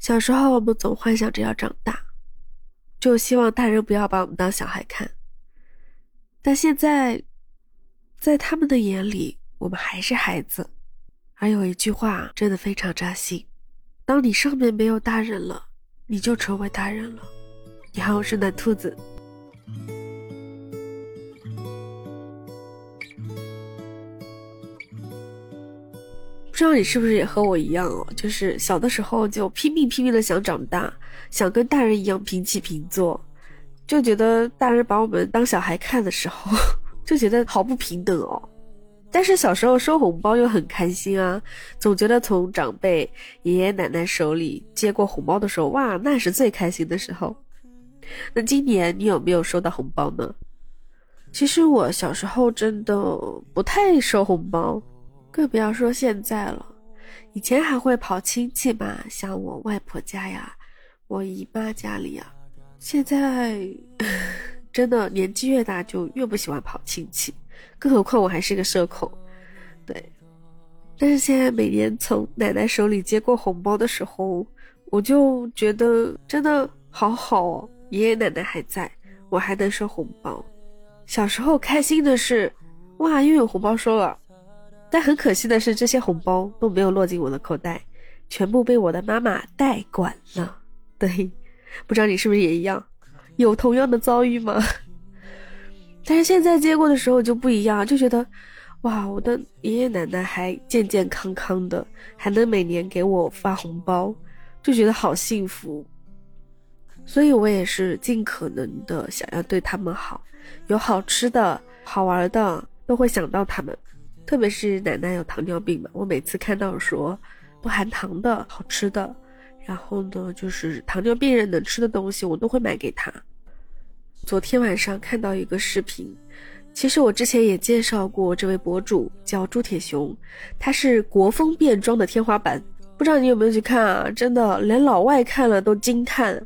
小时候我们总幻想着要长大，就希望大人不要把我们当小孩看。但现在，在他们的眼里，我们还是孩子。而有一句话真的非常扎心：当你上面没有大人了，你就成为大人了。你好，我是暖兔子。不知道你是不是也和我一样哦？就是小的时候就拼命拼命的想长大，想跟大人一样平起平坐，就觉得大人把我们当小孩看的时候，就觉得好不平等哦。但是小时候收红包又很开心啊，总觉得从长辈爷爷奶奶手里接过红包的时候，哇，那是最开心的时候。那今年你有没有收到红包呢？其实我小时候真的不太收红包。更不要说现在了，以前还会跑亲戚嘛，像我外婆家呀，我姨妈家里啊。现在 真的年纪越大就越不喜欢跑亲戚，更何况我还是个社恐。对，但是现在每年从奶奶手里接过红包的时候，我就觉得真的好好哦，爷爷奶奶还在，我还能收红包。小时候开心的是，哇，又有红包收了。但很可惜的是，这些红包都没有落进我的口袋，全部被我的妈妈代管了。对，不知道你是不是也一样，有同样的遭遇吗？但是现在接过的时候就不一样，就觉得，哇，我的爷爷奶奶还健健康康的，还能每年给我发红包，就觉得好幸福。所以我也是尽可能的想要对他们好，有好吃的、好玩的，都会想到他们。特别是奶奶有糖尿病嘛，我每次看到说不含糖的好吃的，然后呢就是糖尿病人能吃的东西，我都会买给她。昨天晚上看到一个视频，其实我之前也介绍过这位博主叫朱铁雄，他是国风变装的天花板，不知道你有没有去看啊？真的连老外看了都惊叹，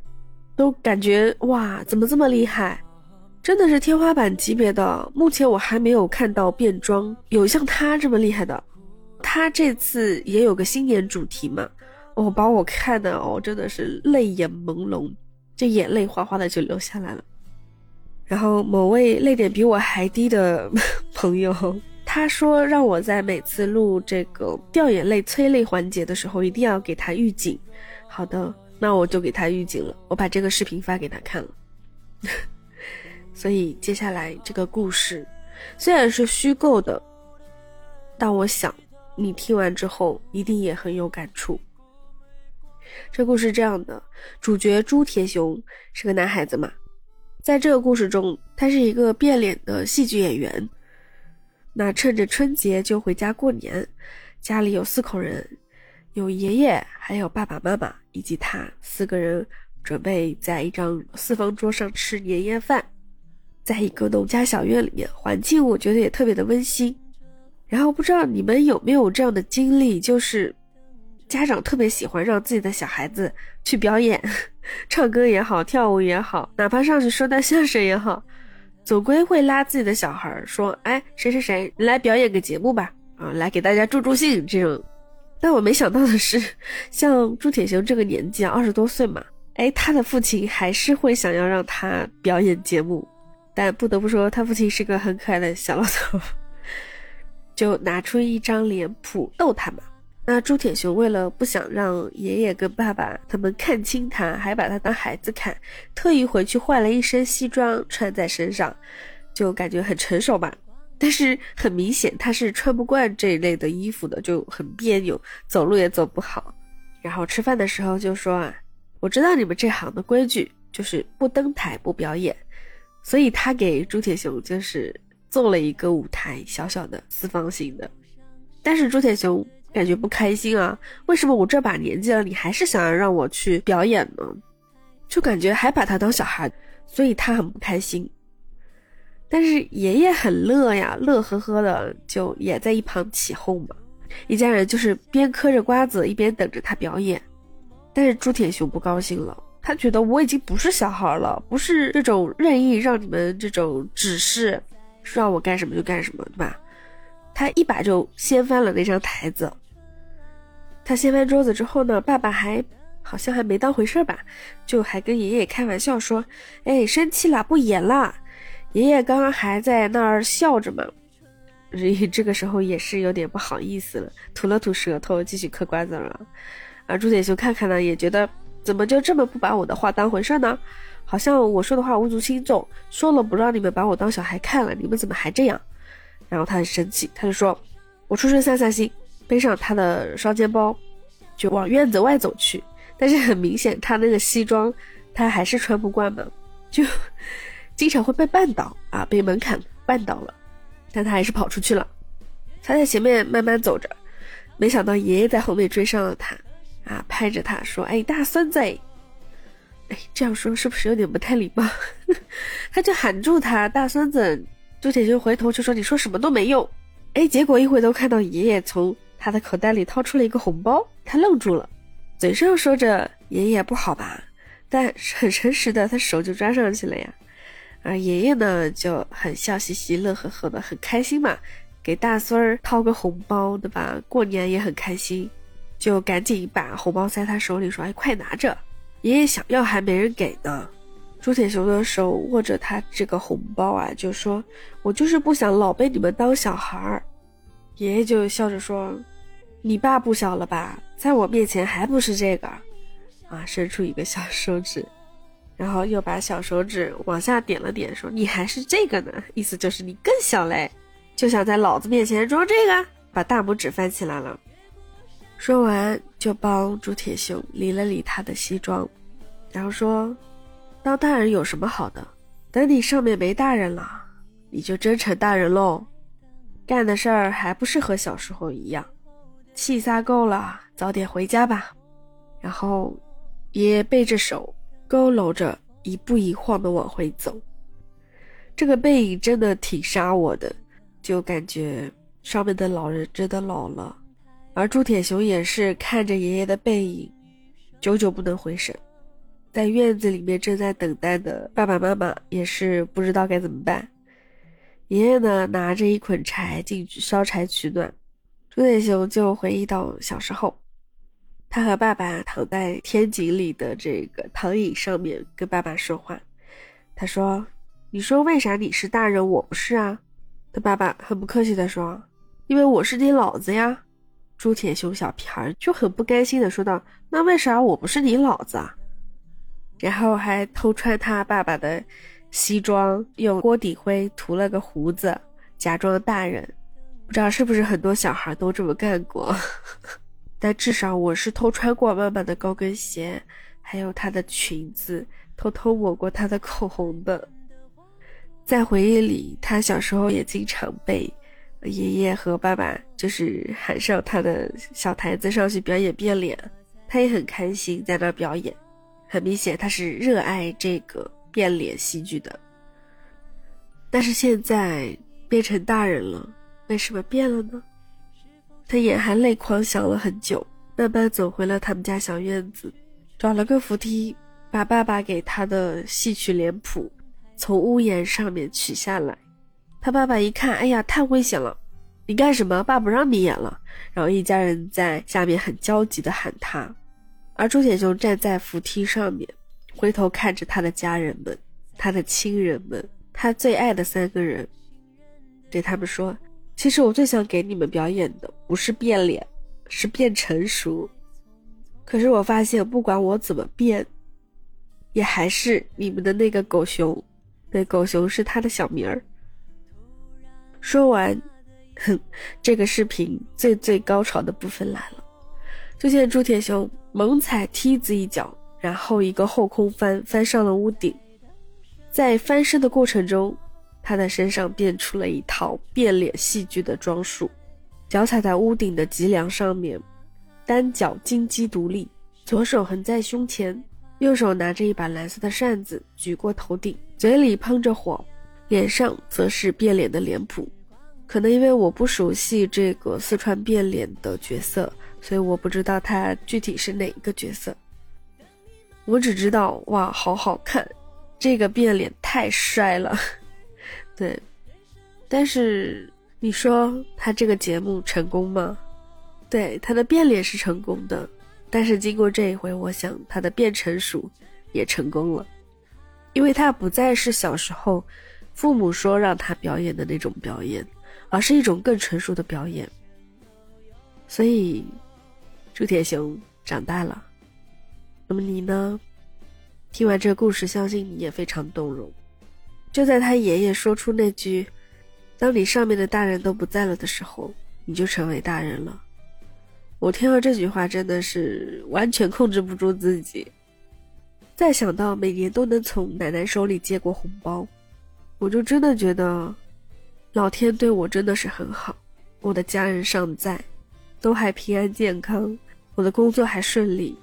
都感觉哇怎么这么厉害。真的是天花板级别的，目前我还没有看到变装有像他这么厉害的。他这次也有个新年主题嘛，哦，把我看的哦，真的是泪眼朦胧，这眼泪哗哗的就流下来了。然后某位泪点比我还低的朋友，他说让我在每次录这个掉眼泪催泪环节的时候，一定要给他预警。好的，那我就给他预警了，我把这个视频发给他看了。所以接下来这个故事虽然是虚构的，但我想你听完之后一定也很有感触。这故事这样的，主角朱铁雄是个男孩子嘛，在这个故事中，他是一个变脸的戏剧演员。那趁着春节就回家过年，家里有四口人，有爷爷，还有爸爸妈妈以及他，四个人准备在一张四方桌上吃年夜饭。在一个农家小院里面，环境我觉得也特别的温馨。然后不知道你们有没有这样的经历，就是家长特别喜欢让自己的小孩子去表演，唱歌也好，跳舞也好，哪怕上去说段相声也好，总归会拉自己的小孩说：“哎，谁谁谁，你来表演个节目吧，啊，来给大家助助兴。”这种。但我没想到的是，像朱铁雄这个年纪啊，二十多岁嘛，哎，他的父亲还是会想要让他表演节目。但不得不说，他父亲是个很可爱的小老头，就拿出一张脸谱逗他嘛。那朱铁雄为了不想让爷爷跟爸爸他们看清他，还把他当孩子看，特意回去换了一身西装穿在身上，就感觉很成熟吧。但是很明显他是穿不惯这一类的衣服的，就很别扭，走路也走不好。然后吃饭的时候就说啊，我知道你们这行的规矩，就是不登台不表演。所以他给朱铁雄就是做了一个舞台，小小的四方形的，但是朱铁雄感觉不开心啊，为什么我这把年纪了，你还是想要让我去表演呢？就感觉还把他当小孩，所以他很不开心。但是爷爷很乐呀，乐呵呵的就也在一旁起哄嘛，一家人就是边嗑着瓜子一边等着他表演，但是朱铁雄不高兴了。他觉得我已经不是小孩了，不是这种任意让你们这种指示，让我干什么就干什么，对吧？他一把就掀翻了那张台子。他掀翻桌子之后呢，爸爸还好像还没当回事吧，就还跟爷爷开玩笑说：“哎，生气了，不演了。”爷爷刚刚还在那儿笑着嘛，这 个时候也是有点不好意思了，吐了吐舌头，继续嗑瓜子了。而朱铁雄看看呢，也觉得怎么就这么不把我的话当回事呢？好像我说的话无足轻重，说了不让你们把我当小孩看了，你们怎么还这样？然后他很生气，他就说：“我出去散散心。”背上他的双肩包，就往院子外走去。但是很明显，他那个西装他还是穿不惯嘛，就 经常会被绊倒啊，被门槛绊倒了。但他还是跑出去了。他在前面慢慢走着，没想到爷爷在后面追上了他，啊，拍着他说：“哎，大孙子！”哎，这样说是不是有点不太礼貌？他就喊住他大孙子。朱铁军回头就说：“你说什么都没用。”哎，结果一回头看到爷爷从他的口袋里掏出了一个红包，他愣住了。嘴上说着“爷爷不好吧”，但很诚实的，他手就抓上去了呀。而爷爷呢，就很笑嘻嘻、乐呵呵的，很开心嘛，给大孙儿掏个红包，对吧？过年也很开心，就赶紧把红包塞他手里，说：“哎，快拿着，爷爷想要还没人给呢。”朱铁雄的手握着他这个红包啊，就说：“我就是不想老被你们当小孩儿。”爷爷就笑着说。你爸不小了吧？在我面前还不是这个，啊，伸出一个小手指，然后又把小手指往下点了点，说：“你还是这个呢。”意思就是你更小嘞，就想在老子面前装这个，把大拇指翻起来了。说完就帮朱铁雄理了理他的西装，然后说：“当大人有什么好的？等你上面没大人了，你就真成大人喽，干的事儿还不是和小时候一样。”气撒够了，早点回家吧。然后，爷爷背着手，佝偻着，一步一晃的往回走。这个背影真的挺杀我的，就感觉上面的老人真的老了。而朱铁雄也是看着爷爷的背影，久久不能回神。在院子里面正在等待的爸爸妈妈也是不知道该怎么办。爷爷呢，拿着一捆柴进去烧柴取暖。朱铁雄就回忆到小时候，他和爸爸躺在天井里的这个躺椅上面跟爸爸说话。他说：“你说为啥你是大人，我不是啊？”他爸爸很不客气的说：“因为我是你老子呀。”朱铁雄小屁孩就很不甘心的说道：“那为啥我不是你老子啊？”然后还偷穿他爸爸的西装，用锅底灰涂了个胡子，假装大人。不知道是不是很多小孩都这么干过，但至少我是偷穿过妈妈的高跟鞋，还有她的裙子，偷偷抹过她的口红的。在回忆里，他小时候也经常被爷爷和爸爸就是喊上他的小台子上去表演变脸，他也很开心在那表演。很明显，他是热爱这个变脸戏剧的。但是现在变成大人了。为什么变了呢？他眼含泪狂想了很久，慢慢走回了他们家小院子，找了个扶梯，把爸爸给他的戏曲脸谱从屋檐上面取下来。他爸爸一看，哎呀，太危险了！你干什么？爸不让你演了。然后一家人在下面很焦急地喊他，而朱铁雄站在扶梯上面，回头看着他的家人们，他的亲人们，他最爱的三个人，对他们说。其实我最想给你们表演的不是变脸，是变成熟。可是我发现，不管我怎么变，也还是你们的那个狗熊。那狗熊是他的小名儿。说完，哼，这个视频最最高潮的部分来了，就见朱铁雄猛踩梯子一脚，然后一个后空翻翻上了屋顶，在翻身的过程中。他的身上变出了一套变脸戏剧的装束，脚踩在屋顶的脊梁上面，单脚金鸡独立，左手横在胸前，右手拿着一把蓝色的扇子举过头顶，嘴里喷着火，脸上则是变脸的脸谱。可能因为我不熟悉这个四川变脸的角色，所以我不知道他具体是哪一个角色。我只知道哇，好好看，这个变脸太帅了。对，但是你说他这个节目成功吗？对，他的变脸是成功的，但是经过这一回，我想他的变成熟也成功了，因为他不再是小时候父母说让他表演的那种表演，而是一种更成熟的表演。所以，朱铁雄长大了。那么你呢？听完这个故事，相信你也非常动容。就在他爷爷说出那句“当你上面的大人都不在了”的时候，你就成为大人了。我听到这句话，真的是完全控制不住自己。再想到每年都能从奶奶手里接过红包，我就真的觉得，老天对我真的是很好。我的家人尚在，都还平安健康，我的工作还顺利。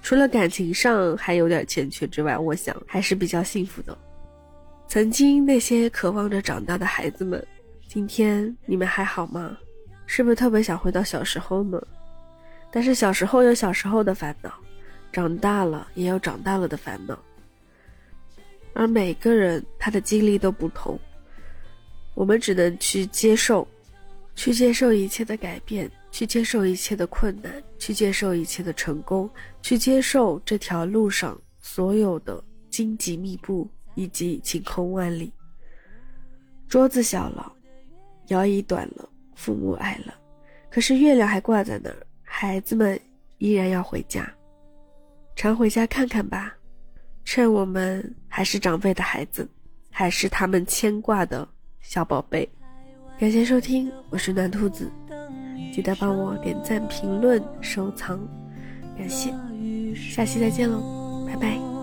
除了感情上还有点欠缺之外，我想还是比较幸福的。曾经那些渴望着长大的孩子们，今天你们还好吗？是不是特别想回到小时候呢？但是小时候有小时候的烦恼，长大了也有长大了的烦恼。而每个人他的经历都不同，我们只能去接受，去接受一切的改变。去接受一切的困难，去接受一切的成功，去接受这条路上所有的荆棘密布以及晴空万里。桌子小了，摇椅短了，父母矮了，可是月亮还挂在那儿，孩子们依然要回家，常回家看看吧，趁我们还是长辈的孩子，还是他们牵挂的小宝贝。感谢收听，我是暖兔子。记得帮我点赞、评论、收藏，感谢，下期再见喽，拜拜。